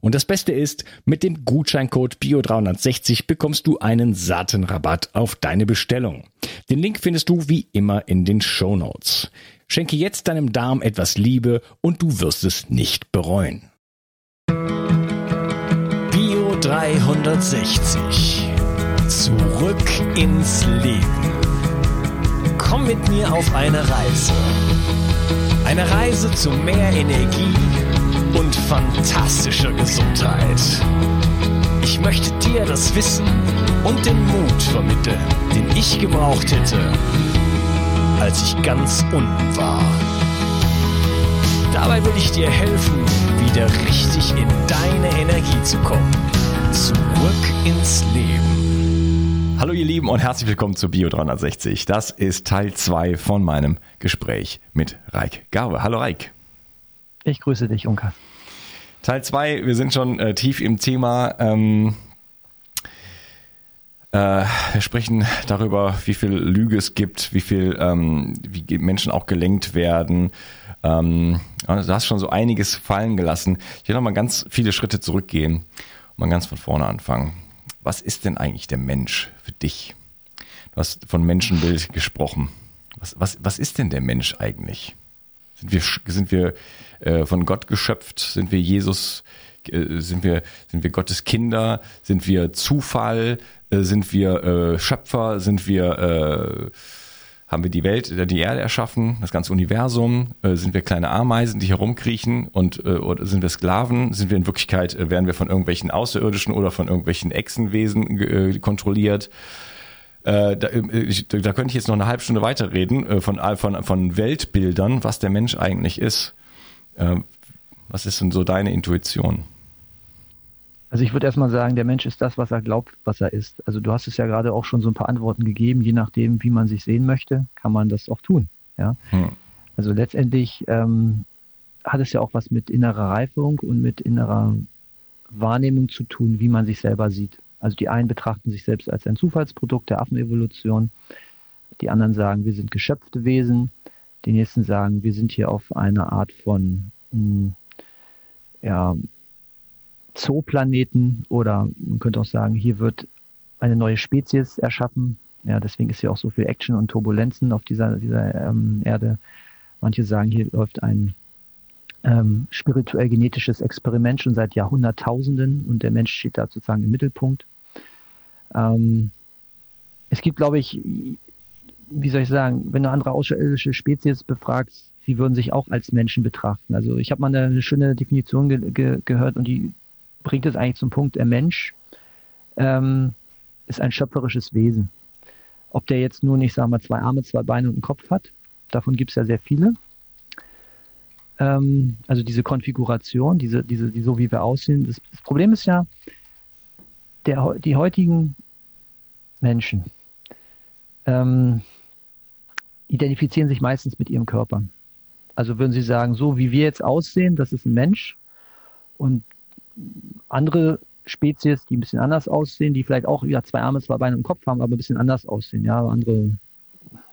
Und das Beste ist, mit dem Gutscheincode BIO360 bekommst du einen satten Rabatt auf deine Bestellung. Den Link findest du wie immer in den Show Notes. Schenke jetzt deinem Darm etwas Liebe und du wirst es nicht bereuen. Bio 360. Zurück ins Leben. Komm mit mir auf eine Reise. Eine Reise zu mehr Energie und fantastischer Gesundheit. Ich möchte dir das Wissen und den Mut vermitteln, den ich gebraucht hätte, als ich ganz unten war. Dabei will ich dir helfen, wieder richtig in deine Energie zu kommen. Zurück ins Leben. Hallo ihr Lieben und herzlich willkommen zu Bio 360. Das ist Teil 2 von meinem Gespräch mit Reik Garbe. Hallo Reik. Ich grüße dich, Unka. Teil 2, wir sind schon äh, tief im Thema. Ähm, äh, wir sprechen darüber, wie viel Lüge es gibt, wie viel, ähm, wie Menschen auch gelenkt werden. Ähm, du hast schon so einiges fallen gelassen. Ich will noch mal ganz viele Schritte zurückgehen und mal ganz von vorne anfangen. Was ist denn eigentlich der Mensch für dich? Du hast von Menschenbild gesprochen. Was, was, was ist denn der Mensch eigentlich? Sind wir, sind wir äh, von Gott geschöpft? Sind wir Jesus? Äh, sind wir, sind wir Gottes Kinder? Sind wir Zufall? Äh, sind wir äh, Schöpfer? Sind wir, äh, haben wir die Welt, äh, die Erde erschaffen, das ganze Universum? Äh, sind wir kleine Ameisen, die herumkriechen? Und äh, oder sind wir Sklaven? Sind wir in Wirklichkeit, äh, werden wir von irgendwelchen Außerirdischen oder von irgendwelchen Echsenwesen äh, kontrolliert? Äh, da, äh, da könnte ich jetzt noch eine halbe Stunde weiterreden äh, von, von, von Weltbildern, was der Mensch eigentlich ist. Äh, was ist denn so deine Intuition? Also ich würde erstmal sagen, der Mensch ist das, was er glaubt, was er ist. Also du hast es ja gerade auch schon so ein paar Antworten gegeben, je nachdem, wie man sich sehen möchte, kann man das auch tun. Ja? Hm. Also letztendlich ähm, hat es ja auch was mit innerer Reifung und mit innerer Wahrnehmung zu tun, wie man sich selber sieht. Also die einen betrachten sich selbst als ein Zufallsprodukt der Affenevolution, die anderen sagen, wir sind geschöpfte Wesen, die nächsten sagen, wir sind hier auf einer Art von mh, hm, ja, Zooplaneten oder man könnte auch sagen, hier wird eine neue Spezies erschaffen. Ja, deswegen ist hier auch so viel Action und Turbulenzen auf dieser, dieser ähm, Erde. Manche sagen, hier läuft ein ähm, spirituell-genetisches Experiment schon seit Jahrhunderttausenden und der Mensch steht da sozusagen im Mittelpunkt. Ähm, es gibt, glaube ich, wie soll ich sagen, wenn du andere außerirdische Spezies befragst, sie würden sich auch als Menschen betrachten. Also ich habe mal eine, schöne Definition ge ge gehört und die bringt es eigentlich zum Punkt, der Mensch ähm, ist ein schöpferisches Wesen. Ob der jetzt nur nicht, sagen wir, zwei Arme, zwei Beine und einen Kopf hat, davon gibt es ja sehr viele. Ähm, also diese Konfiguration, diese, diese, die, so wie wir aussehen. Das, das Problem ist ja, der, die heutigen Menschen ähm, identifizieren sich meistens mit ihrem Körper. Also würden sie sagen, so wie wir jetzt aussehen, das ist ein Mensch und andere Spezies, die ein bisschen anders aussehen, die vielleicht auch ja, zwei Arme, zwei Beine im Kopf haben, aber ein bisschen anders aussehen, ja, andere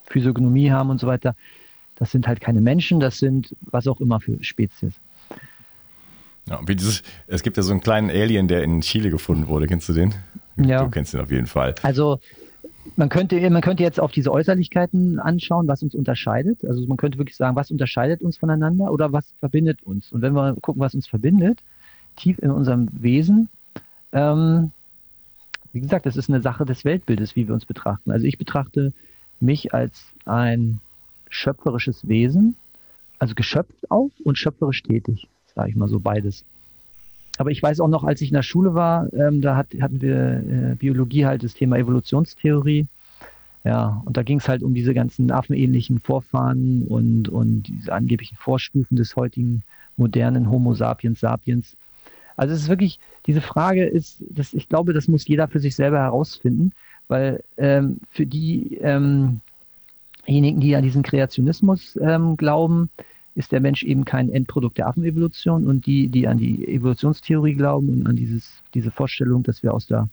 Physiognomie haben und so weiter. Das sind halt keine Menschen, das sind was auch immer für Spezies. Ja, wie dieses, es gibt ja so einen kleinen Alien, der in Chile gefunden wurde. Kennst du den? Ja. Du kennst den auf jeden Fall. Also man könnte, man könnte jetzt auf diese Äußerlichkeiten anschauen, was uns unterscheidet. Also man könnte wirklich sagen, was unterscheidet uns voneinander oder was verbindet uns. Und wenn wir gucken, was uns verbindet, tief in unserem Wesen, ähm, wie gesagt, das ist eine Sache des Weltbildes, wie wir uns betrachten. Also ich betrachte mich als ein schöpferisches Wesen, also geschöpft auch und schöpferisch tätig, sage ich mal so beides. Aber ich weiß auch noch, als ich in der Schule war, ähm, da hat, hatten wir äh, Biologie halt das Thema Evolutionstheorie. Ja, und da ging es halt um diese ganzen affenähnlichen Vorfahren und, und diese angeblichen Vorstufen des heutigen modernen Homo sapiens sapiens. Also es ist wirklich, diese Frage ist, das, ich glaube, das muss jeder für sich selber herausfinden, weil ähm, für die ähm, diejenigen, die an diesen Kreationismus ähm, glauben, ist der Mensch eben kein Endprodukt der Affenevolution und die, die an die Evolutionstheorie glauben und an dieses, diese Vorstellung, dass wir aus der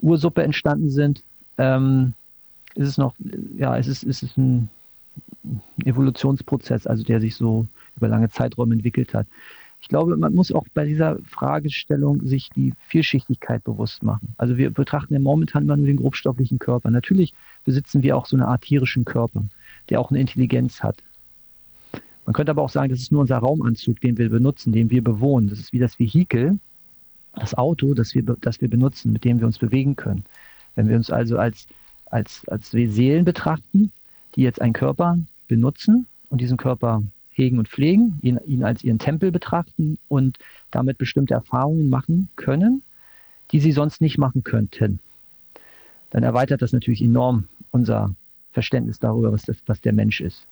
Ursuppe entstanden sind, ähm, ist es noch, ja, es ist, ist es ein Evolutionsprozess, also der sich so über lange Zeiträume entwickelt hat. Ich glaube, man muss auch bei dieser Fragestellung sich die Vielschichtigkeit bewusst machen. Also wir betrachten ja momentan immer nur den grobstofflichen Körper. Natürlich besitzen wir auch so eine Art tierischen Körper, der auch eine Intelligenz hat. Man könnte aber auch sagen, das ist nur unser Raumanzug, den wir benutzen, den wir bewohnen. Das ist wie das Vehikel, das Auto, das wir, das wir benutzen, mit dem wir uns bewegen können. Wenn wir uns also als, als, als Seelen betrachten, die jetzt einen Körper benutzen und diesen Körper hegen und pflegen, ihn, ihn als ihren Tempel betrachten und damit bestimmte Erfahrungen machen können, die sie sonst nicht machen könnten. Dann erweitert das natürlich enorm unser Verständnis darüber, was, das, was der Mensch ist.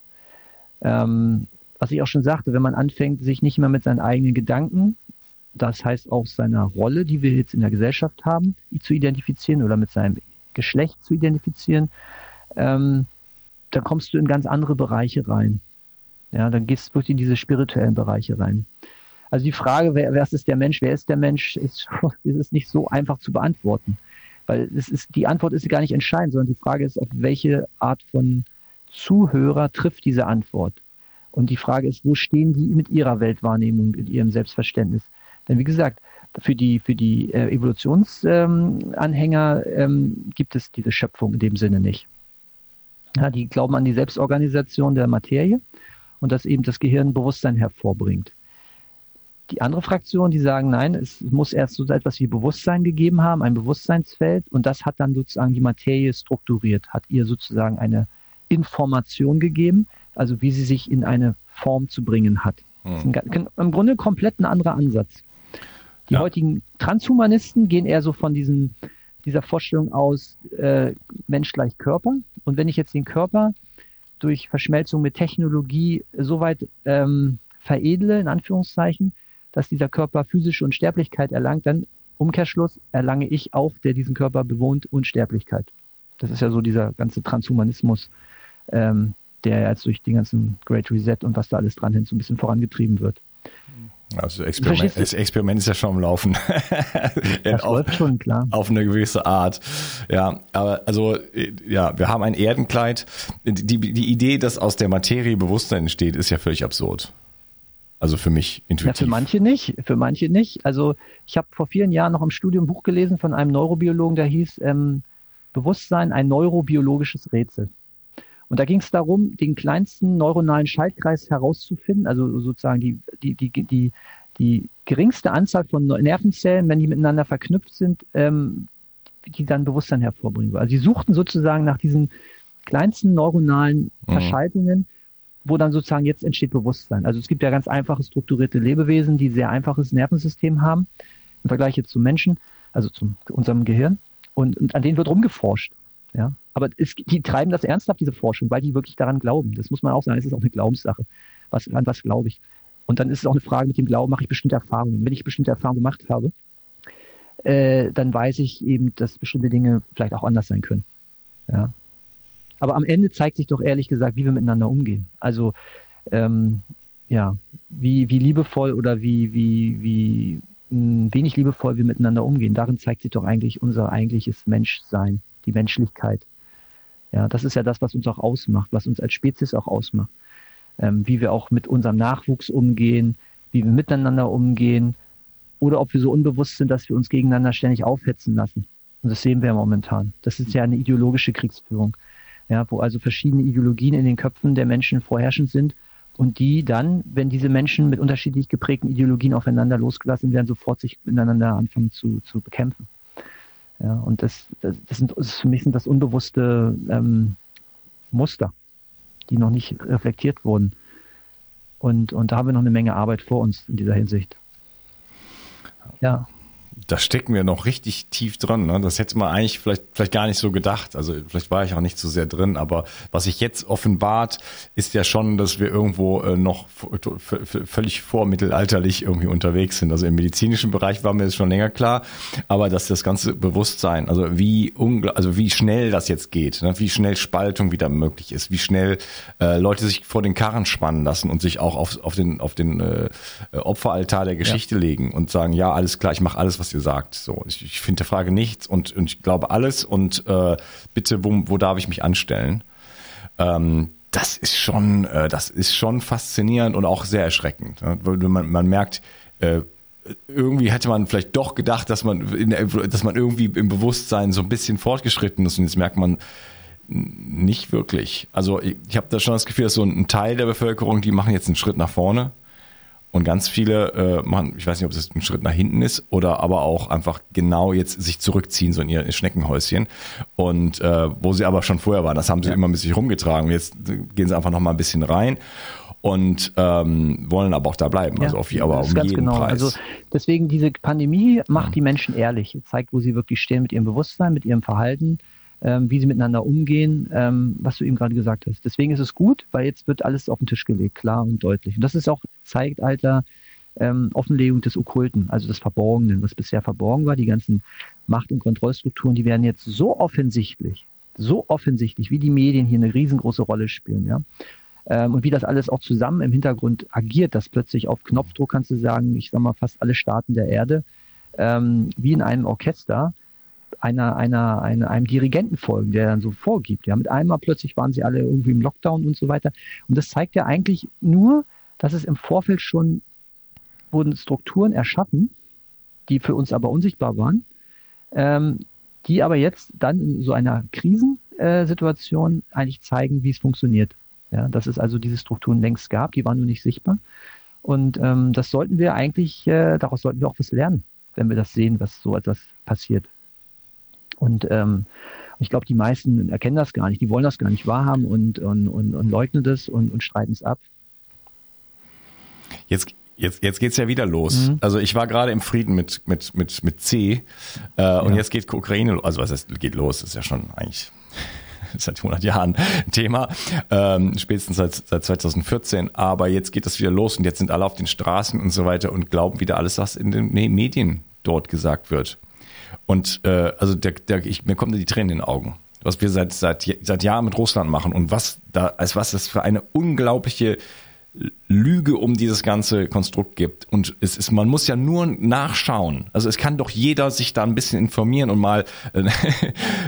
Ähm, was ich auch schon sagte, wenn man anfängt, sich nicht mehr mit seinen eigenen Gedanken, das heißt auch seiner Rolle, die wir jetzt in der Gesellschaft haben, zu identifizieren oder mit seinem Geschlecht zu identifizieren, ähm, dann kommst du in ganz andere Bereiche rein. Ja, dann gehst du wirklich in diese spirituellen Bereiche rein. Also die Frage, wer, wer ist der Mensch, wer ist der Mensch, ist, ist nicht so einfach zu beantworten. Weil es ist, die Antwort ist gar nicht entscheidend, sondern die Frage ist, auf welche Art von Zuhörer trifft diese Antwort. Und die Frage ist, wo stehen die mit ihrer Weltwahrnehmung, mit ihrem Selbstverständnis? Denn wie gesagt, für die, für die äh, Evolutionsanhänger ähm, gibt es diese Schöpfung in dem Sinne nicht. Ja, die glauben an die Selbstorganisation der Materie und dass eben das Gehirn Bewusstsein hervorbringt. Die andere Fraktion, die sagen, nein, es muss erst so etwas wie Bewusstsein gegeben haben, ein Bewusstseinsfeld, und das hat dann sozusagen die Materie strukturiert, hat ihr sozusagen eine Information gegeben, also wie sie sich in eine Form zu bringen hat. Hm. Das ist ein, im Grunde komplett ein anderer Ansatz. Die ja. heutigen Transhumanisten gehen eher so von diesen, dieser Vorstellung aus, äh, Mensch gleich Körper. Und wenn ich jetzt den Körper durch Verschmelzung mit Technologie so weit ähm, veredle, in Anführungszeichen, dass dieser Körper physische Unsterblichkeit erlangt, dann Umkehrschluss erlange ich auch, der diesen Körper bewohnt, Unsterblichkeit. Das ist ja so dieser ganze Transhumanismus, ähm, der jetzt durch den ganzen Great Reset und was da alles dran hin so ein bisschen vorangetrieben wird. Also Experiment, das Experiment ist ja schon am Laufen. das auf, schon, klar. Auf eine gewisse Art. Ja, aber also, ja, wir haben ein Erdenkleid. Die, die Idee, dass aus der Materie Bewusstsein entsteht, ist ja völlig absurd. Also für mich intuitiv. Ja, für manche nicht, für manche nicht. Also ich habe vor vielen Jahren noch im Studium ein Buch gelesen von einem Neurobiologen, der hieß ähm, Bewusstsein, ein neurobiologisches Rätsel. Und da ging es darum, den kleinsten neuronalen Schaltkreis herauszufinden, also sozusagen die, die, die, die, die geringste Anzahl von Nervenzellen, wenn die miteinander verknüpft sind, ähm, die dann Bewusstsein hervorbringen. Also sie suchten sozusagen nach diesen kleinsten neuronalen mhm. Verschaltungen, wo dann sozusagen jetzt entsteht Bewusstsein. Also es gibt ja ganz einfache strukturierte Lebewesen, die sehr einfaches Nervensystem haben im Vergleich jetzt zum Menschen, also zu unserem Gehirn. Und, und an denen wird rumgeforscht. Ja, aber es, die treiben das ernsthaft, diese Forschung, weil die wirklich daran glauben. Das muss man auch sagen. Es ist auch eine Glaubenssache. Was, an was glaube ich? Und dann ist es auch eine Frage mit dem Glauben, mache ich bestimmte Erfahrungen. Wenn ich bestimmte Erfahrungen gemacht habe, äh, dann weiß ich eben, dass bestimmte Dinge vielleicht auch anders sein können. Ja. Aber am Ende zeigt sich doch ehrlich gesagt, wie wir miteinander umgehen. Also ähm, ja, wie, wie liebevoll oder wie, wie, wie hm, wenig liebevoll wir miteinander umgehen. Darin zeigt sich doch eigentlich unser eigentliches Menschsein die Menschlichkeit. Ja, das ist ja das, was uns auch ausmacht, was uns als Spezies auch ausmacht. Ähm, wie wir auch mit unserem Nachwuchs umgehen, wie wir miteinander umgehen oder ob wir so unbewusst sind, dass wir uns gegeneinander ständig aufhetzen lassen. Und das sehen wir ja momentan. Das ist ja eine ideologische Kriegsführung, ja, wo also verschiedene Ideologien in den Köpfen der Menschen vorherrschend sind und die dann, wenn diese Menschen mit unterschiedlich geprägten Ideologien aufeinander losgelassen werden, sofort sich miteinander anfangen zu, zu bekämpfen. Ja, und das, das, das, sind, das für mich sind das unbewusste ähm, Muster, die noch nicht reflektiert wurden. Und, und da haben wir noch eine Menge Arbeit vor uns in dieser Hinsicht. Ja da stecken wir noch richtig tief drin. Ne? Das hätte man eigentlich vielleicht, vielleicht gar nicht so gedacht. Also vielleicht war ich auch nicht so sehr drin. Aber was sich jetzt offenbart, ist ja schon, dass wir irgendwo äh, noch völlig vormittelalterlich irgendwie unterwegs sind. Also im medizinischen Bereich war mir das schon länger klar. Aber dass das ganze Bewusstsein, also wie also wie schnell das jetzt geht, ne? wie schnell Spaltung wieder möglich ist, wie schnell äh, Leute sich vor den Karren spannen lassen und sich auch auf, auf den, auf den äh, Opferaltar der Geschichte ja. legen und sagen, ja, alles klar, ich mache alles, was ihr sagt. So, ich, ich finde der Frage nichts und, und ich glaube alles und äh, bitte, wo, wo darf ich mich anstellen? Ähm, das ist schon, äh, das ist schon faszinierend und auch sehr erschreckend. Ne? Man, man merkt, äh, irgendwie hätte man vielleicht doch gedacht, dass man, in, dass man irgendwie im Bewusstsein so ein bisschen fortgeschritten ist und jetzt merkt man, nicht wirklich. Also ich, ich habe da schon das Gefühl, dass so ein Teil der Bevölkerung, die machen jetzt einen Schritt nach vorne und ganz viele äh, machen, ich weiß nicht, ob es ein Schritt nach hinten ist oder aber auch einfach genau jetzt sich zurückziehen, so in ihr Schneckenhäuschen. Und äh, wo sie aber schon vorher waren, das haben sie ja. immer mit sich rumgetragen. Jetzt gehen sie einfach noch mal ein bisschen rein und ähm, wollen aber auch da bleiben. Ja, also auf, aber um jeden genau. Preis. Also deswegen diese Pandemie macht ja. die Menschen ehrlich, zeigt, wo sie wirklich stehen mit ihrem Bewusstsein, mit ihrem Verhalten ähm, wie sie miteinander umgehen, ähm, was du eben gerade gesagt hast. Deswegen ist es gut, weil jetzt wird alles auf den Tisch gelegt, klar und deutlich. Und das ist auch Zeitalter ähm, Offenlegung des Okkulten, also des Verborgenen, was bisher verborgen war. Die ganzen Macht- und Kontrollstrukturen, die werden jetzt so offensichtlich, so offensichtlich, wie die Medien hier eine riesengroße Rolle spielen, ja. Ähm, und wie das alles auch zusammen im Hintergrund agiert, dass plötzlich auf Knopfdruck kannst du sagen, ich sag mal fast alle Staaten der Erde, ähm, wie in einem Orchester, einer, einer, einer, einem Dirigenten folgen, der dann so vorgibt. Ja, mit einmal plötzlich waren sie alle irgendwie im Lockdown und so weiter. Und das zeigt ja eigentlich nur, dass es im Vorfeld schon wurden Strukturen erschaffen, die für uns aber unsichtbar waren, ähm, die aber jetzt dann in so einer Krisensituation eigentlich zeigen, wie es funktioniert. Ja, dass es also diese Strukturen längst gab, die waren nur nicht sichtbar. Und ähm, das sollten wir eigentlich, äh, daraus sollten wir auch was lernen, wenn wir das sehen, was so etwas passiert. Und ähm, ich glaube, die meisten erkennen das gar nicht, die wollen das gar nicht wahrhaben und, und, und, und leugnen das und, und streiten es ab. Jetzt, jetzt, jetzt geht's ja wieder los. Mhm. Also ich war gerade im Frieden mit, mit, mit, mit C äh, ja. und jetzt geht Ukraine, also was heißt, geht los, ist ja schon eigentlich seit 100 Jahren ein Thema, ähm, spätestens seit, seit 2014. Aber jetzt geht das wieder los und jetzt sind alle auf den Straßen und so weiter und glauben wieder alles, was in den Medien dort gesagt wird. Und äh, also der, der, ich, mir kommen die Tränen in den Augen. Was wir seit, seit, seit Jahren mit Russland machen und was da, als was das für eine unglaubliche Lüge um dieses ganze Konstrukt gibt. Und es ist, man muss ja nur nachschauen. Also es kann doch jeder sich da ein bisschen informieren und mal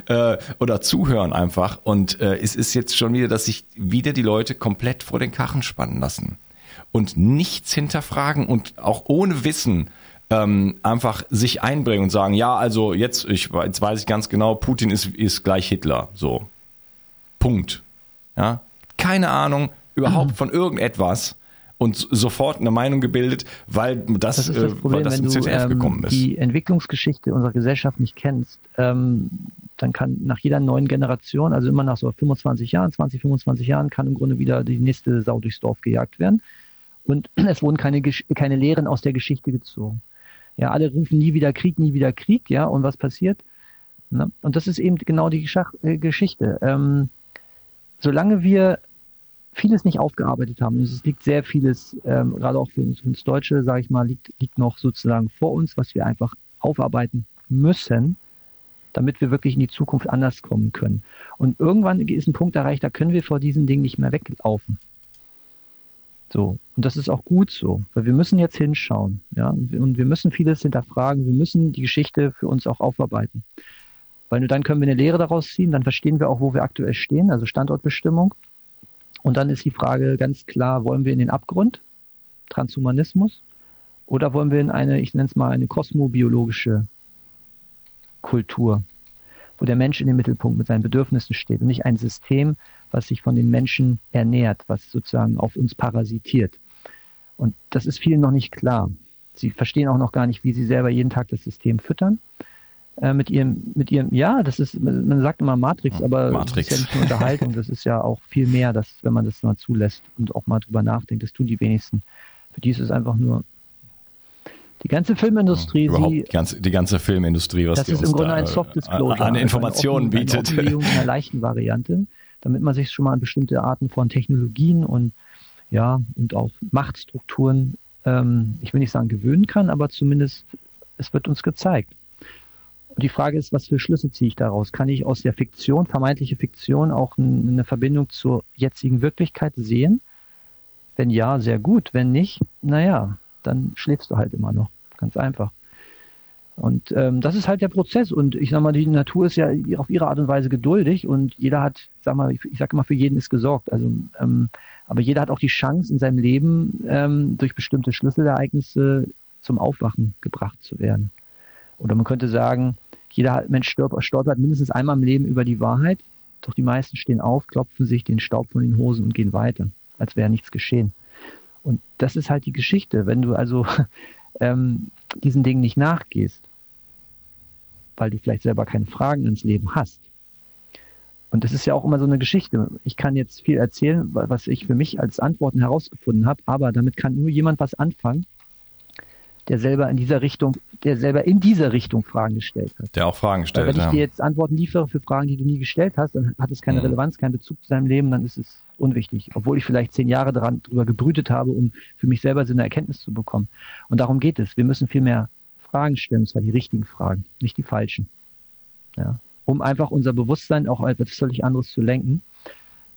äh, oder zuhören einfach. Und äh, es ist jetzt schon wieder, dass sich wieder die Leute komplett vor den Kachen spannen lassen und nichts hinterfragen und auch ohne Wissen ähm, einfach sich einbringen und sagen, ja, also jetzt, ich, jetzt weiß ich ganz genau, Putin ist, ist gleich Hitler. So. Punkt. Ja. Keine Ahnung überhaupt mhm. von irgendetwas und sofort eine Meinung gebildet, weil das, das, das, Problem, weil das im ZDF ähm, gekommen ist. Wenn du die Entwicklungsgeschichte unserer Gesellschaft nicht kennst, ähm, dann kann nach jeder neuen Generation, also immer nach so 25 Jahren, 20, 25 Jahren, kann im Grunde wieder die nächste Sau durchs Dorf gejagt werden. Und es wurden keine, keine Lehren aus der Geschichte gezogen. Ja, alle rufen nie wieder Krieg, nie wieder Krieg, ja, und was passiert? Ne? Und das ist eben genau die Geschach äh, Geschichte. Ähm, solange wir vieles nicht aufgearbeitet haben, es liegt sehr vieles, ähm, gerade auch für uns, für uns Deutsche, sage ich mal, liegt, liegt noch sozusagen vor uns, was wir einfach aufarbeiten müssen, damit wir wirklich in die Zukunft anders kommen können. Und irgendwann ist ein Punkt erreicht, da können wir vor diesen Dingen nicht mehr weglaufen. So. Und das ist auch gut so, weil wir müssen jetzt hinschauen, ja, und wir müssen vieles hinterfragen, wir müssen die Geschichte für uns auch aufarbeiten. Weil nur dann können wir eine Lehre daraus ziehen, dann verstehen wir auch, wo wir aktuell stehen, also Standortbestimmung. Und dann ist die Frage ganz klar, wollen wir in den Abgrund, Transhumanismus, oder wollen wir in eine, ich nenne es mal, eine kosmobiologische Kultur, wo der Mensch in den Mittelpunkt mit seinen Bedürfnissen steht und nicht ein System, was sich von den Menschen ernährt, was sozusagen auf uns parasitiert. Und das ist vielen noch nicht klar. Sie verstehen auch noch gar nicht, wie sie selber jeden Tag das System füttern. äh, mit ihrem, mit ihrem, ja, das ist, man sagt immer Matrix, aber Matrix. das ist ja nicht nur Unterhaltung, das ist ja auch viel mehr, dass, wenn man das mal zulässt und auch mal drüber nachdenkt, das tun die wenigsten. Für die ist es einfach nur die ganze Filmindustrie, Überhaupt sie, die ganze, die ganze Filmindustrie, was das die ist uns im Grunde da, ein äh, Soft Disclosure. an also Informationen eine, bietet. Eine leichten Variante, damit man sich schon mal an bestimmte Arten von Technologien und ja, und auch Machtstrukturen, ähm, ich will nicht sagen gewöhnen kann, aber zumindest es wird uns gezeigt. Und die Frage ist, was für Schlüsse ziehe ich daraus? Kann ich aus der Fiktion, vermeintliche Fiktion, auch eine Verbindung zur jetzigen Wirklichkeit sehen? Wenn ja, sehr gut. Wenn nicht, naja, dann schläfst du halt immer noch. Ganz einfach. Und ähm, das ist halt der Prozess. Und ich sag mal, die Natur ist ja auf ihre Art und Weise geduldig und jeder hat, sag mal, ich, ich sage immer, für jeden ist gesorgt. Also, ähm, aber jeder hat auch die Chance in seinem Leben ähm, durch bestimmte Schlüsselereignisse zum Aufwachen gebracht zu werden. Oder man könnte sagen, jeder Mensch stolpert mindestens einmal im Leben über die Wahrheit, doch die meisten stehen auf, klopfen sich den Staub von den Hosen und gehen weiter, als wäre nichts geschehen. Und das ist halt die Geschichte. Wenn du also ähm, diesen Dingen nicht nachgehst, weil du vielleicht selber keine Fragen ins Leben hast. Und das ist ja auch immer so eine Geschichte. Ich kann jetzt viel erzählen, was ich für mich als Antworten herausgefunden habe, aber damit kann nur jemand was anfangen, der selber in dieser Richtung, der selber in dieser Richtung Fragen gestellt hat. Der auch Fragen Weil stellt. wenn ich ja. dir jetzt Antworten liefere für Fragen, die du nie gestellt hast, dann hat es keine Mhm. Relevanz, keinen Bezug zu deinem Leben, dann ist es unwichtig. Obwohl ich vielleicht zehn Jahre daran drüber gebrütet habe, um für mich selber so eine Erkenntnis zu bekommen. Und darum geht es. Wir müssen viel mehr Fragen stellen, und zwar die richtigen Fragen, nicht die falschen. Ja. Um einfach unser Bewusstsein auch etwas völlig anderes zu lenken.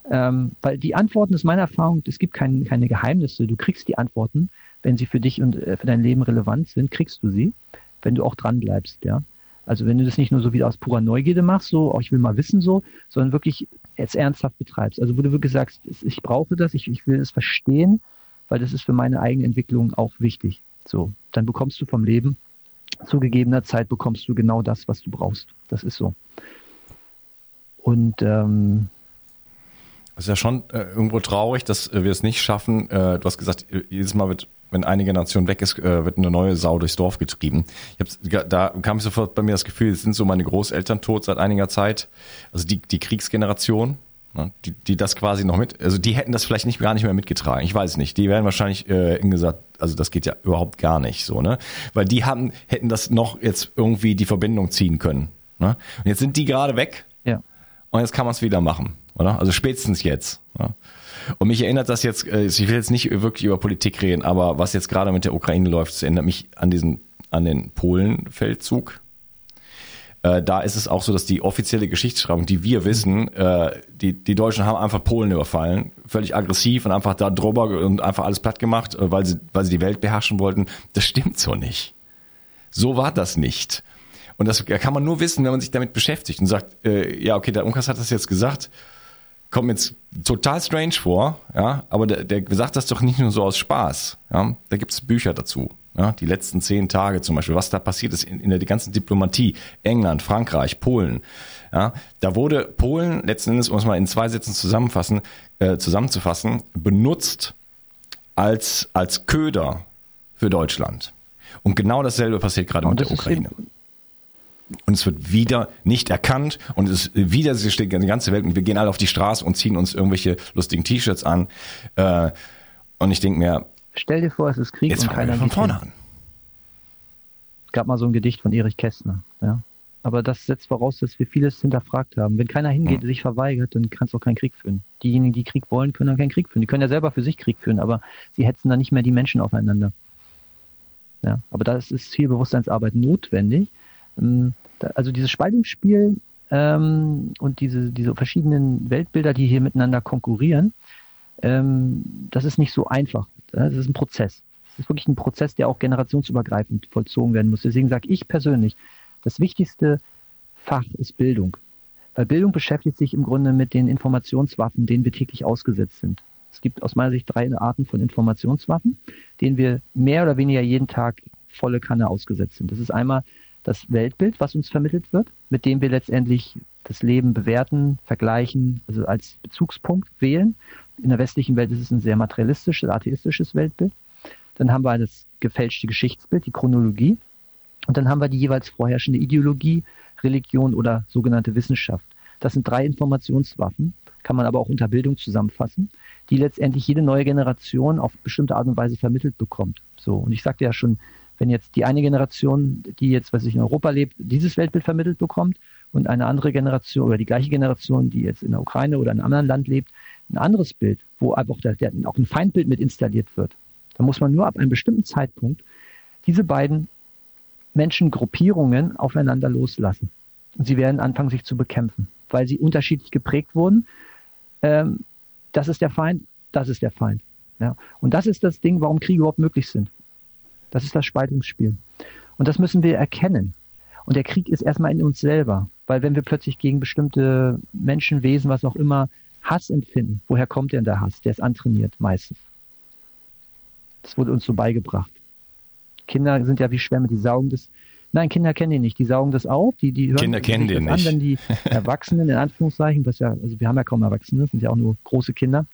Ähm, weil die Antworten ist meiner Erfahrung, es gibt kein, keine Geheimnisse. Du kriegst die Antworten, wenn sie für dich und äh, für dein Leben relevant sind, kriegst du sie, wenn du auch dran bleibst, ja. Also wenn du das nicht nur so wieder aus purer Neugierde machst, so, oh, ich will mal wissen so, sondern wirklich jetzt ernsthaft betreibst. Also wo du wirklich sagst, ich brauche das, ich, ich will es verstehen, weil das ist für meine eigene Entwicklung auch wichtig. So, dann bekommst du vom Leben zu gegebener Zeit bekommst du genau das, was du brauchst. Das ist so. Und ähm, Es ist ja schon äh, irgendwo traurig, dass äh, wir es nicht schaffen. Äh, du hast gesagt, äh, jedes Mal wird, wenn eine Generation weg ist, äh, wird eine neue Sau durchs Dorf getrieben. Ich hab's, da kam sofort bei mir das Gefühl, es sind so meine Großeltern tot seit einiger Zeit. Also die, die Kriegsgeneration, ne, die, die das quasi noch mit, also die hätten das vielleicht nicht gar nicht mehr mitgetragen. Ich weiß es nicht. Die wären wahrscheinlich äh, gesagt, also das geht ja überhaupt gar nicht so, ne? Weil die haben, hätten das noch jetzt irgendwie die Verbindung ziehen können. Ne? Und jetzt sind die gerade weg ja. und jetzt kann man es wieder machen, oder? Also spätestens jetzt. Ja. Und mich erinnert das jetzt, äh, ich will jetzt nicht wirklich über Politik reden, aber was jetzt gerade mit der Ukraine läuft, das erinnert mich an diesen, an den Polen-Feldzug. Äh, Da ist es auch so, dass die offizielle Geschichtsschreibung, die wir wissen, äh, die, die Deutschen haben einfach Polen überfallen, völlig aggressiv und einfach da drüber und einfach alles platt gemacht, weil sie, weil sie die Welt beherrschen wollten. Das stimmt so nicht. So war das nicht. Und das kann man nur wissen, wenn man sich damit beschäftigt und sagt, ja, okay, der Unkas hat das jetzt gesagt, kommt jetzt total strange vor, ja, aber der, der sagt das doch nicht nur so aus Spaß, ja, da gibt es Bücher dazu, ja, die letzten zehn Tage zum Beispiel, was da passiert ist in, in der ganzen Diplomatie, England, Frankreich, Polen, ja, da wurde Polen letzten Endes, um es mal in zwei Sätzen zusammenfassen, äh, zusammenzufassen, benutzt als, als Köder für Deutschland. Und genau dasselbe passiert gerade Und mit der das Ukraine. Und es wird wieder nicht erkannt und es ist wieder sie steht die ganze Welt und wir gehen alle auf die Straße und ziehen uns irgendwelche lustigen T-Shirts an. Äh, und ich denke mir, Stell dir vor, es ist Krieg jetzt und wir keiner von vorne an. Es gab mal so ein Gedicht von Erich Kästner. Ja. Aber das setzt voraus, dass wir vieles hinterfragt haben. Wenn keiner hingeht, Hm. sich verweigert, dann kannst du auch keinen Krieg führen. Diejenigen, die Krieg wollen, können dann keinen Krieg führen. Die können ja selber für sich Krieg führen, aber sie hetzen dann nicht mehr die Menschen aufeinander. Ja, aber da ist viel Bewusstseinsarbeit notwendig. Ähm, Also dieses Spaltungsspiel ähm, und diese, diese verschiedenen Weltbilder, die hier miteinander konkurrieren, ähm, das ist nicht so einfach. Das ist ein Prozess. Das ist wirklich ein Prozess, der auch generationsübergreifend vollzogen werden muss. Deswegen sage ich persönlich, das wichtigste Fach ist Bildung. Weil Bildung beschäftigt sich im Grunde mit den Informationswaffen, denen wir täglich ausgesetzt sind. Es gibt aus meiner Sicht drei Arten von Informationswaffen, denen wir mehr oder weniger jeden Tag volle Kanne ausgesetzt sind. Das ist einmal das Weltbild, was uns vermittelt wird, mit dem wir letztendlich das Leben bewerten, vergleichen, also als Bezugspunkt wählen. In der westlichen Welt ist es ein sehr materialistisches, atheistisches Weltbild. Dann haben wir das gefälschte Geschichtsbild, die Chronologie. Und dann haben wir die jeweils vorherrschende Ideologie, Religion oder sogenannte Wissenschaft. Das sind drei Informationswaffen, kann man aber auch unter Bildung zusammenfassen, die letztendlich jede neue Generation auf bestimmte Art und Weise vermittelt bekommt. So, und ich sagte ja schon, wenn jetzt die eine Generation, die jetzt, was ich in Europa lebt, dieses Weltbild vermittelt bekommt und eine andere Generation oder die gleiche Generation, die jetzt in der Ukraine oder in einem anderen Land lebt, ein anderes Bild, wo einfach der, der, auch ein Feindbild mit installiert wird, dann muss man nur ab einem bestimmten Zeitpunkt diese beiden Menschengruppierungen aufeinander loslassen. Und sie werden anfangen, sich zu bekämpfen, weil sie unterschiedlich geprägt wurden. Ähm, das ist der Feind, das ist der Feind. Ja. Und das ist das Ding, warum Kriege überhaupt möglich sind. Das ist das Spaltungsspiel. Und das müssen wir erkennen. Und der Krieg ist erstmal in uns selber. Weil wenn wir plötzlich gegen bestimmte Menschenwesen, was auch immer, Hass empfinden, woher kommt denn der Hass? Der ist antrainiert meistens. Das wurde uns so beigebracht. Kinder sind ja wie Schwämme, die saugen das. Nein, Kinder kennen den nicht. Die saugen das auf. Die, die hören Kinder kennen den nicht. an, wenn die Erwachsenen, in Anführungszeichen, was ja, also wir haben ja kaum Erwachsene, das sind ja auch nur große Kinder.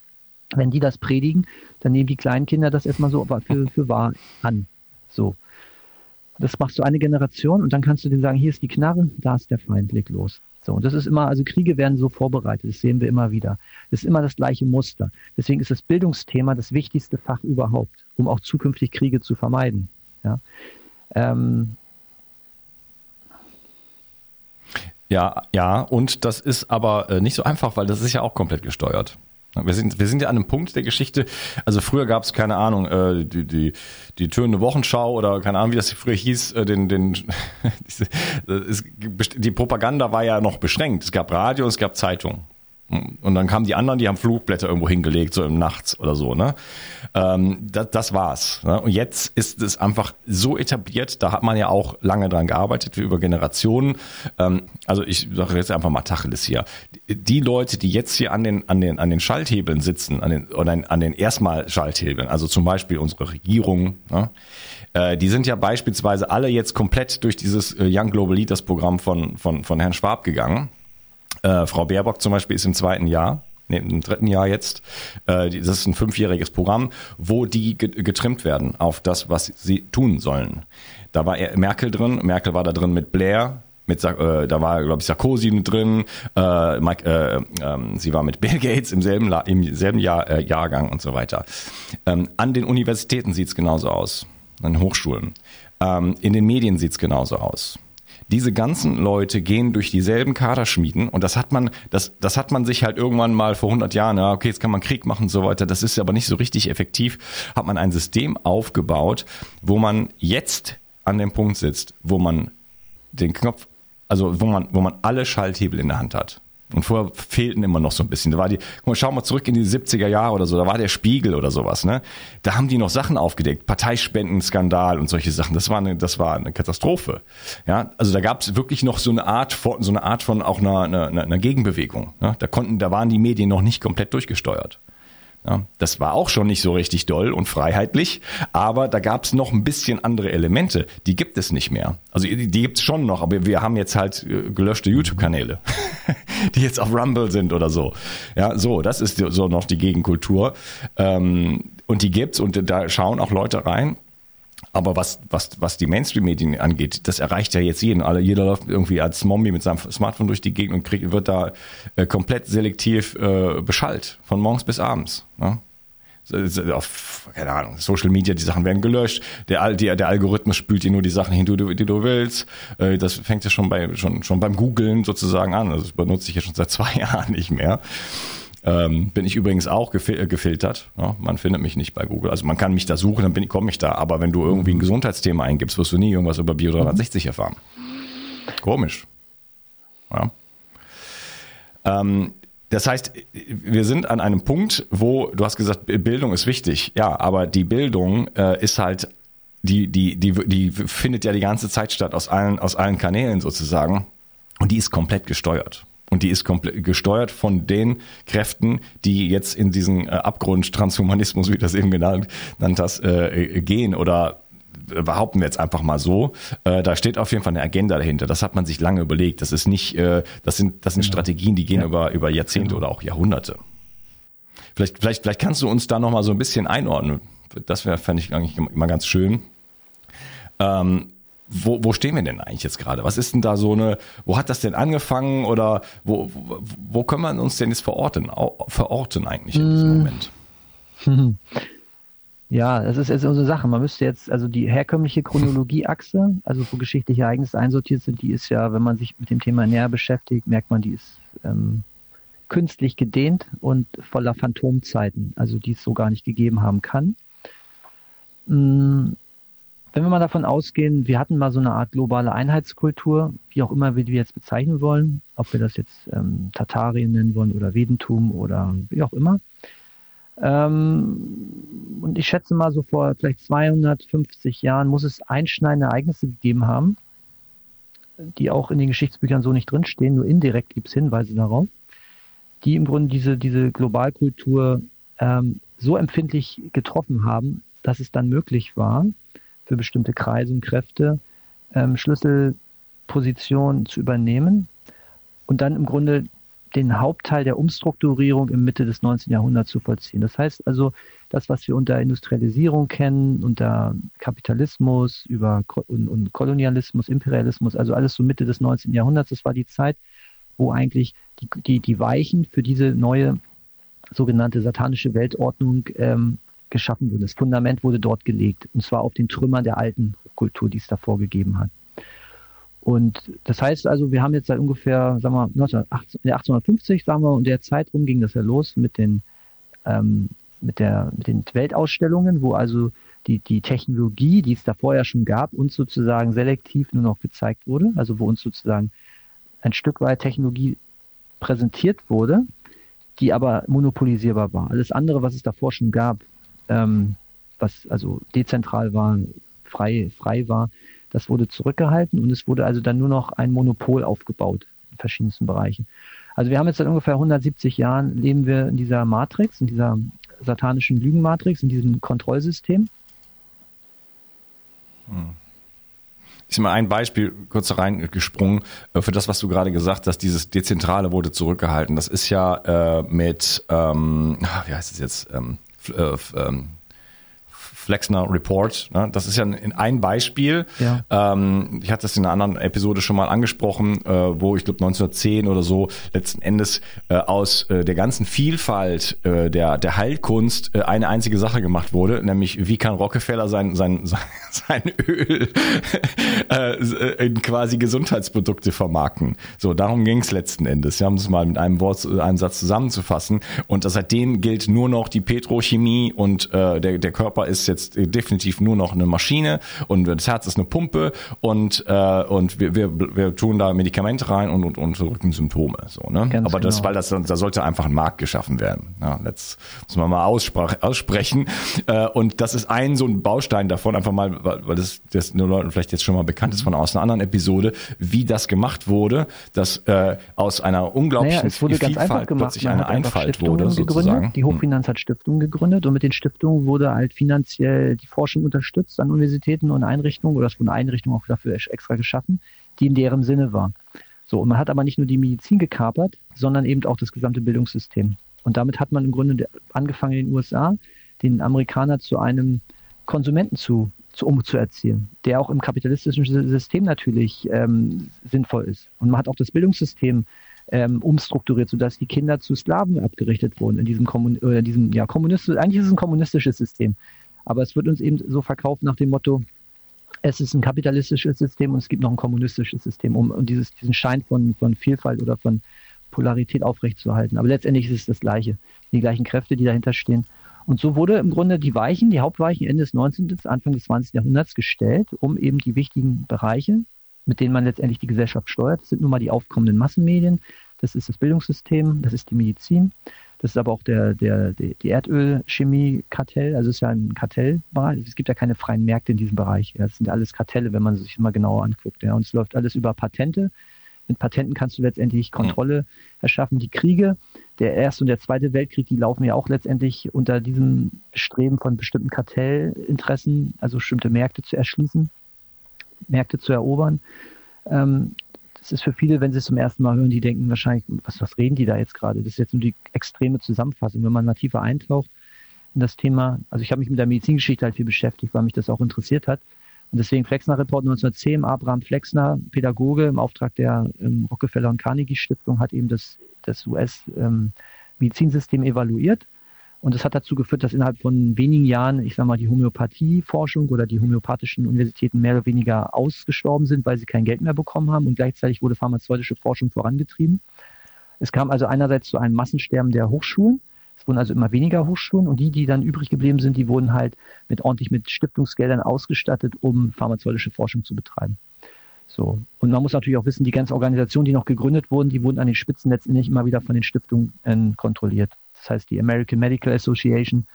Wenn die das predigen, dann nehmen die kleinen Kinder das erstmal so für, für wahr an. So. Das machst du eine Generation und dann kannst du denen sagen, hier ist die Knarre, da ist der Feind, leg los. So, und das ist immer, also Kriege werden so vorbereitet, das sehen wir immer wieder. Das ist immer das gleiche Muster. Deswegen ist das Bildungsthema das wichtigste Fach überhaupt, um auch zukünftig Kriege zu vermeiden. Ja, ähm, ja, ja, und das ist aber äh, nicht so einfach, weil das ist ja auch komplett gesteuert. Wir sind, wir sind ja an einem Punkt der Geschichte. Also früher gab es keine Ahnung, äh, die die die tönende Wochenschau oder keine Ahnung, wie das früher hieß. Äh, den den diese, es, die Propaganda war ja noch beschränkt. Es gab Radio, es gab Zeitung. Und dann kamen die anderen, die haben Flugblätter irgendwo hingelegt, so im Nachts oder so. Ne? Ähm, das, das war's. Ne? Und jetzt ist es einfach so etabliert, da hat man ja auch lange dran gearbeitet, wie über Generationen. Ähm, also ich sage jetzt einfach mal Tacheles hier. Die Leute, die jetzt hier an den, an den, an den Schalthebeln sitzen, an den, oder an den erstmal Schalthebeln, also zum Beispiel unsere Regierung, ne? äh, die sind ja beispielsweise alle jetzt komplett durch dieses äh, Young Global Leaders Programm von, von, von Herrn Schwab gegangen. Äh, Frau Baerbock zum Beispiel ist im zweiten Jahr nee, im dritten Jahr jetzt. Äh, das ist ein fünfjähriges Programm, wo die getrimmt werden auf das, was sie tun sollen. Da war Merkel drin, Merkel war da drin mit Blair, mit äh, da war glaube ich Sarkozy drin, äh, Mike, äh, äh, sie war mit Bill Gates im selben im selben Jahr, äh, Jahrgang und so weiter. Ähm, an den Universitäten sieht's genauso aus, an den Hochschulen. Ähm, in den Medien sieht's genauso aus diese ganzen Leute gehen durch dieselben Kaderschmieden und das hat man, das, das hat man sich halt irgendwann mal vor 100 Jahren, ja, okay, jetzt kann man Krieg machen und so weiter, das ist aber nicht so richtig effektiv, hat man ein System aufgebaut, wo man jetzt an dem Punkt sitzt, wo man den Knopf, also wo man, wo man alle Schalthebel in der Hand hat. Und vorher fehlten immer noch so ein bisschen. Da war die, guck mal, schau mal zurück in die 70er Jahre oder so, da war der Spiegel oder sowas, ne? Da haben die noch Sachen aufgedeckt, Parteispendenskandal und solche Sachen. Das war eine, das war eine Katastrophe. Ja, also da gab es wirklich noch so eine Art von, so eine Art von auch einer, einer, einer Gegenbewegung. Ne? Da konnten, da waren die Medien noch nicht komplett durchgesteuert. Ja, das war auch schon nicht so richtig doll und freiheitlich, aber da gab es noch ein bisschen andere Elemente. Die gibt es nicht mehr. Also die, die gibt es schon noch, aber wir haben jetzt halt äh, gelöschte YouTube-Kanäle, die jetzt auf Rumble sind oder so. Ja, so, das ist so noch die Gegenkultur. Ähm, und die gibt's und da schauen auch Leute rein. Aber was, was, was die Mainstream-Medien angeht, das erreicht ja jetzt jeden. Alle, jeder läuft irgendwie als Mommy mit seinem Smartphone durch die Gegend und kriegt, wird da äh, komplett selektiv äh, beschallt, von morgens bis abends. Ne? auf, keine Ahnung, Social Media, die Sachen werden gelöscht, der, der, der Algorithmus spült dir nur die Sachen hin, die du, die du willst. Äh, das fängt ja schon bei schon, schon beim Googlen sozusagen an. Also das benutze ich ja schon seit zwei Jahren nicht mehr. Ähm, bin ich übrigens auch gefil äh, gefiltert. Ja, man findet mich nicht bei Google. Also man kann mich da suchen, dann komme ich da. Aber wenn du irgendwie ein Gesundheitsthema eingibst, wirst du nie irgendwas über Bio 360 erfahren. Komisch. Ja. Ähm, das heißt, wir sind an einem Punkt, wo du hast gesagt, Bildung ist wichtig. Ja, aber die Bildung äh, ist halt die, die, die, die findet ja die ganze Zeit statt aus allen, aus allen Kanälen sozusagen. Und die ist komplett gesteuert. Und die ist komplett gesteuert von den Kräften, die jetzt in diesen äh, Abgrund Transhumanismus, wie du das eben genannt, genannt hast, äh, gehen oder behaupten wir jetzt einfach mal so, äh, da steht auf jeden Fall eine Agenda dahinter. Das hat man sich lange überlegt. Das ist nicht, äh, das sind, das sind genau. Strategien, die gehen ja. über, über Jahrzehnte genau. oder auch Jahrhunderte. Vielleicht, vielleicht, vielleicht kannst du uns da nochmal so ein bisschen einordnen. Das wäre, fände ich eigentlich immer ganz schön. Ähm, wo, wo stehen wir denn eigentlich jetzt gerade? Was ist denn da so eine, wo hat das denn angefangen oder wo, wo, wo können wir uns denn jetzt verorten, verorten eigentlich in diesem mm. Moment? Ja, das ist jetzt unsere Sache. Man müsste jetzt, also die herkömmliche Chronologieachse, also wo geschichtliche Ereignisse einsortiert sind, die ist ja, wenn man sich mit dem Thema näher beschäftigt, merkt man, die ist ähm, künstlich gedehnt und voller Phantomzeiten, also die es so gar nicht gegeben haben kann. Wenn wir mal davon ausgehen, wir hatten mal so eine Art globale Einheitskultur, wie auch immer wir die jetzt bezeichnen wollen, ob wir das jetzt ähm, Tatarien nennen wollen oder Vedentum oder wie auch immer, ähm, und ich schätze mal, so vor vielleicht 250 Jahren muss es einschneidende Ereignisse gegeben haben, die auch in den Geschichtsbüchern so nicht drinstehen, nur indirekt gibt es Hinweise darauf, die im Grunde diese, diese Globalkultur ähm, so empfindlich getroffen haben, dass es dann möglich war, für bestimmte Kreise und Kräfte ähm, Schlüsselpositionen zu übernehmen und dann im Grunde den Hauptteil der Umstrukturierung im Mitte des 19. Jahrhunderts zu vollziehen. Das heißt also, das, was wir unter Industrialisierung kennen, unter Kapitalismus, über und, und Kolonialismus, Imperialismus, also alles so Mitte des 19. Jahrhunderts, das war die Zeit, wo eigentlich die, die, die Weichen für diese neue sogenannte satanische Weltordnung ähm, geschaffen wurden. Das Fundament wurde dort gelegt, und zwar auf den Trümmern der alten Kultur, die es davor gegeben hat. Und das heißt also, wir haben jetzt seit ungefähr, sagen wir, 1850, sagen wir, und der Zeitraum ging das ja los mit den, ähm, mit der, mit den Weltausstellungen, wo also die, die Technologie, die es da vorher schon gab, uns sozusagen selektiv nur noch gezeigt wurde, also wo uns sozusagen ein Stück weit Technologie präsentiert wurde, die aber monopolisierbar war. Alles andere, was es davor schon gab, ähm, was also dezentral war, frei, frei war, das wurde zurückgehalten und es wurde also dann nur noch ein Monopol aufgebaut in verschiedensten Bereichen. Also wir haben jetzt seit ungefähr 170 Jahren leben wir in dieser Matrix, in dieser satanischen Lügenmatrix, in diesem Kontrollsystem. Hm. Ich mal ein Beispiel kurz reingesprungen äh, für das, was du gerade gesagt hast. Dieses Dezentrale wurde zurückgehalten. Das ist ja äh, mit, ähm, wie heißt es jetzt? Ähm, äh, ähm, Flexner Report. Ne? Das ist ja ein, ein Beispiel. Ja. Ähm, ich hatte das in einer anderen Episode schon mal angesprochen, äh, wo ich glaube 1910 oder so letzten Endes äh, aus äh, der ganzen Vielfalt äh, der, der Heilkunst äh, eine einzige Sache gemacht wurde, nämlich wie kann Rockefeller sein, sein, sein, sein Öl äh, in quasi Gesundheitsprodukte vermarkten. So, darum ging es letzten Endes. Wir haben es mal mit einem Wort, einem Satz zusammenzufassen. Und seitdem gilt nur noch die Petrochemie und äh, der, der Körper ist jetzt definitiv nur noch eine Maschine und das Herz ist eine Pumpe und, äh, und wir, wir, wir tun da Medikamente rein und, und, und drücken Symptome. So, ne? Ganz Aber das, genau. weil das, da sollte einfach ein Markt geschaffen werden. Ja, jetzt muss man mal aussprechen. Äh, und das ist ein so ein Baustein davon, einfach mal, weil das, das den Leuten vielleicht jetzt schon mal bekannt ist von aus einer anderen Episode, wie das gemacht wurde, dass äh, aus einer unglaublichen naja, es wurde Vielfalt ganz einfach gemacht. plötzlich eine Einfalt wurde. Sozusagen. Die Hochfinanz hat Stiftungen gegründet und mit den Stiftungen wurde halt finanziell die Forschung unterstützt an Universitäten und Einrichtungen oder es wurden Einrichtungen auch dafür extra geschaffen, die in deren Sinne war. So, und man hat aber nicht nur die Medizin gekapert, sondern eben auch das gesamte Bildungssystem. Und damit hat man im Grunde angefangen in den USA, den Amerikaner zu einem Konsumenten zu, zu umzuerziehen, der auch im kapitalistischen System natürlich ähm, sinnvoll ist. Und man hat auch das Bildungssystem ähm, umstrukturiert, sodass die Kinder zu Sklaven abgerichtet wurden in diesem, Kommun äh, diesem ja, kommunistisch, eigentlich ist es ein kommunistisches System. Aber es wird uns eben so verkauft nach dem Motto, es ist ein kapitalistisches System und es gibt noch ein kommunistisches System, um, um dieses, diesen Schein von, von Vielfalt oder von Polarität aufrechtzuerhalten. Aber letztendlich ist es das Gleiche, die gleichen Kräfte, die dahinter stehen. Und so wurde im Grunde die Weichen, die Hauptweichen Ende des 19., Anfang des 20. Jahrhunderts gestellt, um eben die wichtigen Bereiche, mit denen man letztendlich die Gesellschaft steuert, das sind nun mal die aufkommenden Massenmedien, das ist das Bildungssystem, das ist die Medizin, das ist aber auch der, der, die, die Erdölchemie-Kartell, also es ist ja ein Kartellbereich. Es gibt ja keine freien Märkte in diesem Bereich. Das sind alles Kartelle, wenn man sich mal genauer anguckt. Ja. Und es läuft alles über Patente. Mit Patenten kannst du letztendlich Kontrolle erschaffen. Die Kriege, der Erste und der Zweite Weltkrieg, die laufen ja auch letztendlich unter diesem Streben von bestimmten Kartellinteressen, also bestimmte Märkte zu erschließen, Märkte zu erobern. Ähm, das ist für viele, wenn sie es zum ersten Mal hören, die denken wahrscheinlich, was, was reden die da jetzt gerade? Das ist jetzt nur die extreme Zusammenfassung. Wenn man mal tiefer eintaucht in das Thema, also ich habe mich mit der Medizingeschichte halt viel beschäftigt, weil mich das auch interessiert hat. Und deswegen Flexner Report 1910, Abraham Flexner, Pädagoge im Auftrag der ähm, Rockefeller und Carnegie Stiftung, hat eben das, das US-Medizinsystem ähm, evaluiert. Und das hat dazu geführt, dass innerhalb von wenigen Jahren, ich sage mal, die Homöopathieforschung oder die homöopathischen Universitäten mehr oder weniger ausgestorben sind, weil sie kein Geld mehr bekommen haben. Und gleichzeitig wurde pharmazeutische Forschung vorangetrieben. Es kam also einerseits zu einem Massensterben der Hochschulen wurden also immer weniger Hochschulen und die, die dann übrig geblieben sind, die wurden halt mit ordentlich mit Stiftungsgeldern ausgestattet, um pharmazeutische Forschung zu betreiben. So. Und man muss natürlich auch wissen, die ganzen Organisationen, die noch gegründet wurden, die wurden an den Spitzen letztendlich immer wieder von den Stiftungen äh, kontrolliert. Das heißt, die American Medical Association,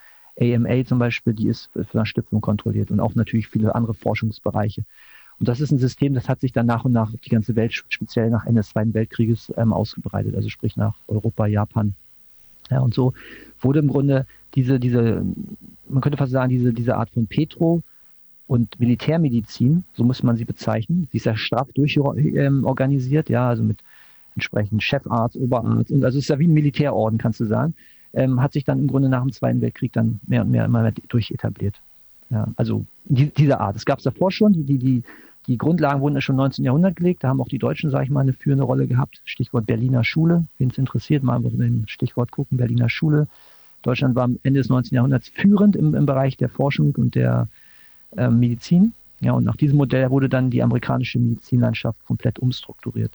AMA zum Beispiel, die ist von einer Stiftung kontrolliert und auch natürlich viele andere Forschungsbereiche. Und das ist ein System, das hat sich dann nach und nach die ganze Welt, speziell nach Ende des Zweiten Weltkrieges, ähm, ausgebreitet. Also sprich nach Europa, Japan, ja, und so wurde im Grunde diese, diese, man könnte fast sagen, diese, diese Art von Petro- und Militärmedizin, so muss man sie bezeichnen, sie ist ja straff durchorganisiert, ähm, ja, also mit entsprechend Chefarzt, Oberarzt, und also es ist ja wie ein Militärorden, kannst du sagen, ähm, hat sich dann im Grunde nach dem Zweiten Weltkrieg dann mehr und mehr immer mehr durchetabliert. Ja, also die, dieser Art. Es gab es davor schon, die, die, die die Grundlagen wurden ja schon 19. Jahrhundert gelegt. Da haben auch die Deutschen, sage ich mal, eine führende Rolle gehabt. Stichwort Berliner Schule. Wen es interessiert, mal einfach in Stichwort gucken. Berliner Schule. Deutschland war am Ende des 19. Jahrhunderts führend im, im Bereich der Forschung und der äh, Medizin. Ja, und nach diesem Modell wurde dann die amerikanische Medizinlandschaft komplett umstrukturiert.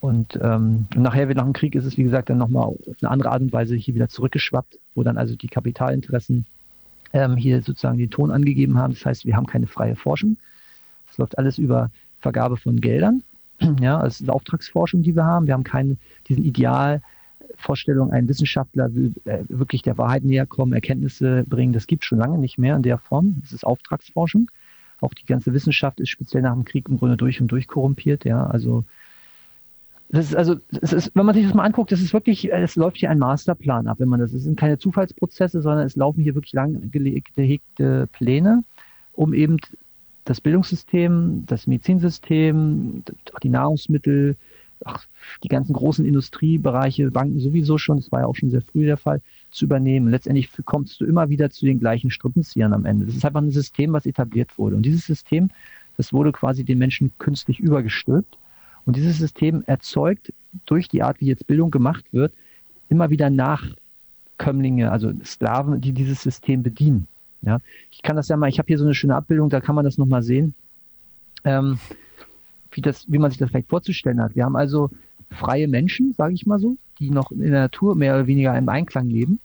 Und ähm, nachher, nach dem Krieg, ist es, wie gesagt, dann nochmal auf eine andere Art und Weise hier wieder zurückgeschwappt, wo dann also die Kapitalinteressen ähm, hier sozusagen den Ton angegeben haben. Das heißt, wir haben keine freie Forschung. Es läuft alles über Vergabe von Geldern. Ja, es ist Auftragsforschung, die wir haben. Wir haben keine, diesen Idealvorstellung, ein Wissenschaftler will äh, wirklich der Wahrheit näher kommen, Erkenntnisse bringen. Das gibt es schon lange nicht mehr in der Form. Es ist Auftragsforschung. Auch die ganze Wissenschaft ist speziell nach dem Krieg im Grunde durch und durch korrumpiert. Ja, also das ist also, es ist, wenn man sich das mal anguckt, das ist wirklich, es läuft hier ein Masterplan ab, wenn man das, es sind keine Zufallsprozesse, sondern es laufen hier wirklich lang gehegte Pläne, um eben das Bildungssystem, das Medizinsystem, die Nahrungsmittel, ach, die ganzen großen Industriebereiche, Banken sowieso schon, das war ja auch schon sehr früh der Fall, zu übernehmen. Letztendlich kommst du immer wieder zu den gleichen Strippenziehern am Ende. Das ist einfach ein System, was etabliert wurde. Und dieses System, das wurde quasi den Menschen künstlich übergestülpt. Und dieses System erzeugt durch die Art, wie jetzt Bildung gemacht wird, immer wieder Nachkömmlinge, also Sklaven, die dieses System bedienen. Ja, ich kann das ja mal, ich habe hier so eine schöne Abbildung, da kann man das nochmal sehen, ähm, wie, das, wie man sich das vielleicht vorzustellen hat. Wir haben also freie Menschen, sage ich mal so, die noch in der Natur mehr oder weniger im Einklang leben.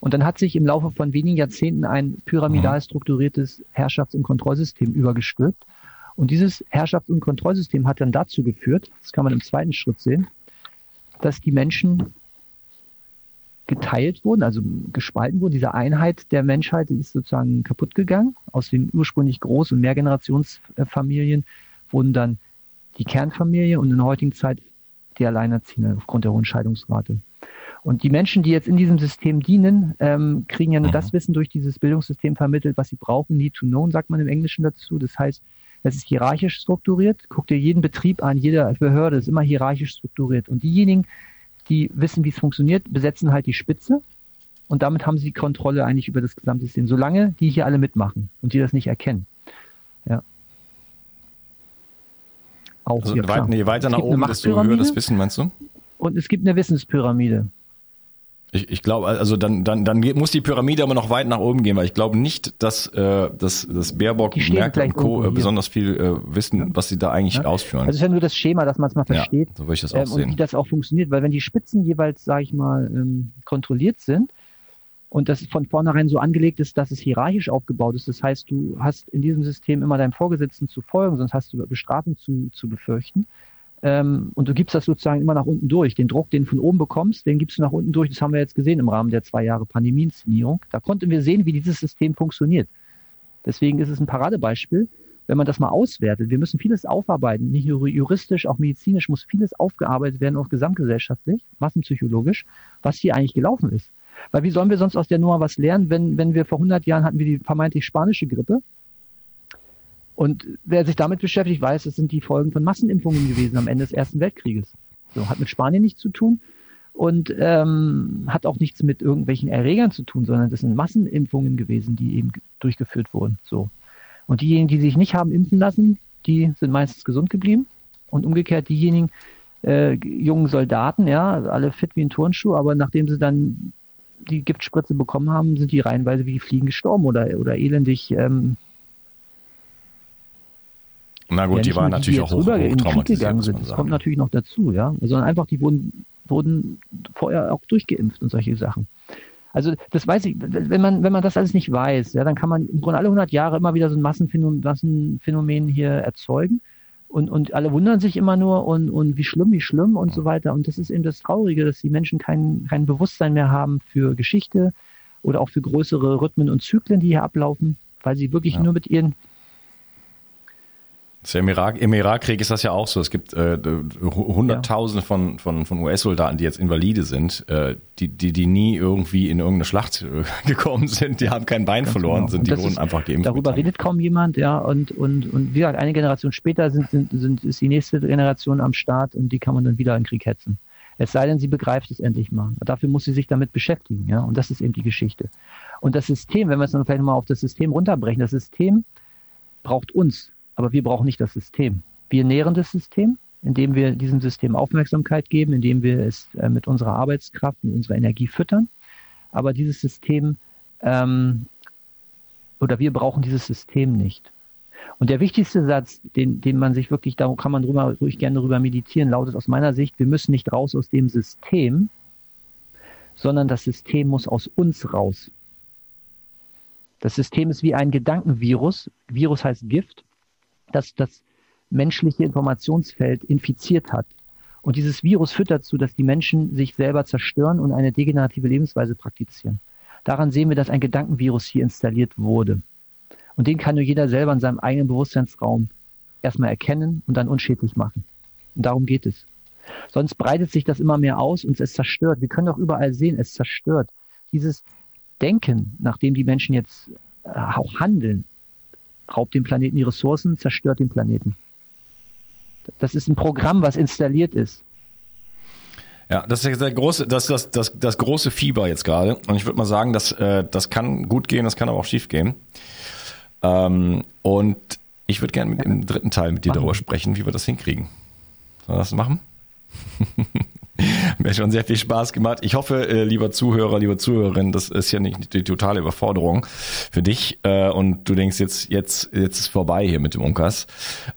Und dann hat sich im Laufe von wenigen Jahrzehnten ein pyramidal mhm. strukturiertes Herrschafts- und Kontrollsystem übergestülpt. Und dieses Herrschafts- und Kontrollsystem hat dann dazu geführt, das kann man im zweiten Schritt sehen, dass die Menschen geteilt wurden, also gespalten wurden. Diese Einheit der Menschheit die ist sozusagen kaputt gegangen. Aus den ursprünglich Groß- und Mehrgenerationsfamilien wurden dann die Kernfamilie und in der heutigen Zeit die Alleinerziehende aufgrund der hohen Scheidungsrate. Und die Menschen, die jetzt in diesem System dienen, ähm, kriegen ja nur das mhm. Wissen durch dieses Bildungssystem vermittelt, was sie brauchen. Need to know, sagt man im Englischen dazu. Das heißt, es ist hierarchisch strukturiert. Guck dir jeden Betrieb an, jede Behörde ist immer hierarchisch strukturiert. Und diejenigen, die wissen, wie es funktioniert, besetzen halt die Spitze und damit haben sie die Kontrolle eigentlich über das gesamte System, solange die hier alle mitmachen und die das nicht erkennen. Ja. Auch also hier, weit, je weiter nach oben, desto höher das Wissen, meinst du? Und es gibt eine Wissenspyramide. Ich, ich glaube, also dann, dann, dann muss die Pyramide aber noch weit nach oben gehen, weil ich glaube nicht, dass, äh, dass, dass Baerbock, Merkel und Co. Äh, besonders viel äh, wissen, ja. was sie da eigentlich ja. ausführen. Also es ist ja nur das Schema, dass man es mal versteht. Ja, so würde ich das auch ähm, sehen. Und wie das auch funktioniert, weil wenn die Spitzen jeweils, sage ich mal, ähm, kontrolliert sind und das von vornherein so angelegt ist, dass es hierarchisch aufgebaut ist, das heißt, du hast in diesem System immer deinem Vorgesetzten zu folgen, sonst hast du Bestrafung zu, zu befürchten ähm, und du gibst das sozusagen immer nach unten durch. Den Druck, den du von oben bekommst, den gibst du nach unten durch. Das haben wir jetzt gesehen im Rahmen der zwei Jahre Pandemieinszenierung. Da konnten wir sehen, wie dieses System funktioniert. Deswegen ist es ein Paradebeispiel, wenn man das mal auswertet. Wir müssen vieles aufarbeiten, nicht nur juristisch, auch medizinisch muss vieles aufgearbeitet werden, auch gesamtgesellschaftlich, massenpsychologisch, was hier eigentlich gelaufen ist. Weil wie sollen wir sonst aus der Nummer was lernen, wenn, wenn wir vor 100 Jahren hatten wir die vermeintlich spanische Grippe und wer sich damit beschäftigt, weiß, es sind die Folgen von Massenimpfungen gewesen am Ende des Ersten Weltkrieges. So, hat mit Spanien nichts zu tun und ähm, hat auch nichts mit irgendwelchen Erregern zu tun, sondern das sind Massenimpfungen gewesen, die eben durchgeführt wurden. So. Und diejenigen, die sich nicht haben impfen lassen, die sind meistens gesund geblieben. Und umgekehrt diejenigen, äh, jungen Soldaten, ja, alle fit wie ein Turnschuh, aber nachdem sie dann die Giftspritze bekommen haben, sind die reihenweise wie die Fliegen gestorben oder, oder elendig. Ähm, Na gut, ja, die waren natürlich die auch hoch, hoch in den Krieg gegangen sind. Das kommt natürlich noch dazu, ja. Sondern einfach, die wurden, wurden vorher auch durchgeimpft und solche Sachen. Also das weiß ich, wenn man, wenn man das alles nicht weiß, ja, dann kann man im Grunde alle 100 Jahre immer wieder so ein Massenphänomen, Massenphänomen hier erzeugen und, und alle wundern sich immer nur und, und wie schlimm, wie schlimm und so weiter. Und das ist eben das Traurige, dass die Menschen kein, kein Bewusstsein mehr haben für Geschichte oder auch für größere Rhythmen und Zyklen, die hier ablaufen, weil sie wirklich ja. nur mit ihren im, Irak, Im Irakkrieg ist das ja auch so. Es gibt äh, Hunderttausende ja. von, von, von US-Soldaten, die jetzt Invalide sind, äh, die, die, die nie irgendwie in irgendeine Schlacht äh, gekommen sind. Die haben kein Bein Ganz verloren, genau. sind, die wurden ist, einfach geimpft. Darüber redet kaum jemand, ja. Und, und, und wie gesagt, eine Generation später sind, sind, sind, ist die nächste Generation am Start und die kann man dann wieder in den Krieg hetzen. Es sei denn, sie begreift es endlich mal. Dafür muss sie sich damit beschäftigen, ja. Und das ist eben die Geschichte. Und das System, wenn wir es dann vielleicht mal auf das System runterbrechen, das System braucht uns aber wir brauchen nicht das System. Wir nähren das System, indem wir diesem System Aufmerksamkeit geben, indem wir es äh, mit unserer Arbeitskraft, mit unserer Energie füttern. Aber dieses System ähm, oder wir brauchen dieses System nicht. Und der wichtigste Satz, den, den man sich wirklich, da kann man drüber, ruhig gerne darüber meditieren, lautet aus meiner Sicht, wir müssen nicht raus aus dem System, sondern das System muss aus uns raus. Das System ist wie ein Gedankenvirus. Virus heißt Gift das das menschliche Informationsfeld infiziert hat. Und dieses Virus führt dazu, dass die Menschen sich selber zerstören und eine degenerative Lebensweise praktizieren. Daran sehen wir, dass ein Gedankenvirus hier installiert wurde. Und den kann nur jeder selber in seinem eigenen Bewusstseinsraum erstmal erkennen und dann unschädlich machen. Und darum geht es. Sonst breitet sich das immer mehr aus und es zerstört. Wir können auch überall sehen, es zerstört. Dieses Denken, nachdem die Menschen jetzt äh, auch handeln, raubt dem Planeten die Ressourcen, zerstört den Planeten. Das ist ein Programm, was installiert ist. Ja, das ist der große, das das das das große Fieber jetzt gerade. Und ich würde mal sagen, dass äh, das kann gut gehen, das kann aber auch schief gehen. Ähm, und ich würde gerne mit dem dritten Teil mit dir darüber sprechen, wie wir das hinkriegen. Sollen wir das machen? Mir schon sehr viel Spaß gemacht. Ich hoffe, äh, lieber Zuhörer, lieber Zuhörerin, das ist ja nicht die totale Überforderung für dich. Äh, und du denkst jetzt, jetzt, jetzt ist vorbei hier mit dem Unkas.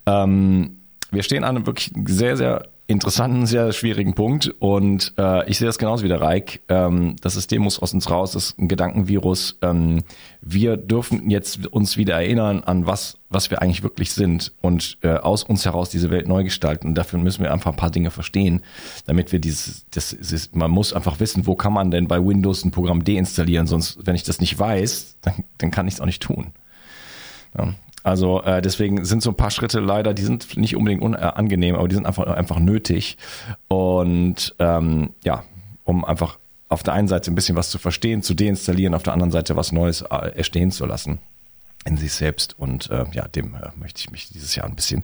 Ähm, wir stehen an einem wirklich sehr, sehr interessanten, sehr schwierigen Punkt und äh, ich sehe das genauso wie der Reik. Ähm, das System muss aus uns raus, das ist ein Gedankenvirus. Ähm, wir dürfen jetzt uns wieder erinnern an was, was wir eigentlich wirklich sind und äh, aus uns heraus diese Welt neu gestalten. Und dafür müssen wir einfach ein paar Dinge verstehen, damit wir dieses, das, das man muss einfach wissen, wo kann man denn bei Windows ein Programm deinstallieren, sonst, wenn ich das nicht weiß, dann, dann kann ich es auch nicht tun. Ja. Also äh, deswegen sind so ein paar Schritte leider, die sind nicht unbedingt unangenehm, aber die sind einfach einfach nötig. Und ähm, ja, um einfach auf der einen Seite ein bisschen was zu verstehen, zu deinstallieren, auf der anderen Seite was Neues äh, erstehen zu lassen in sich selbst und äh, ja, dem äh, möchte ich mich dieses Jahr ein bisschen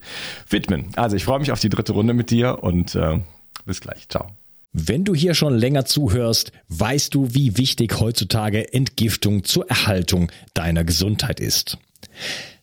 widmen. Also ich freue mich auf die dritte Runde mit dir und äh, bis gleich. Ciao. Wenn du hier schon länger zuhörst, weißt du, wie wichtig heutzutage Entgiftung zur Erhaltung deiner Gesundheit ist.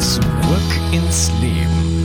Zurück ins Leben.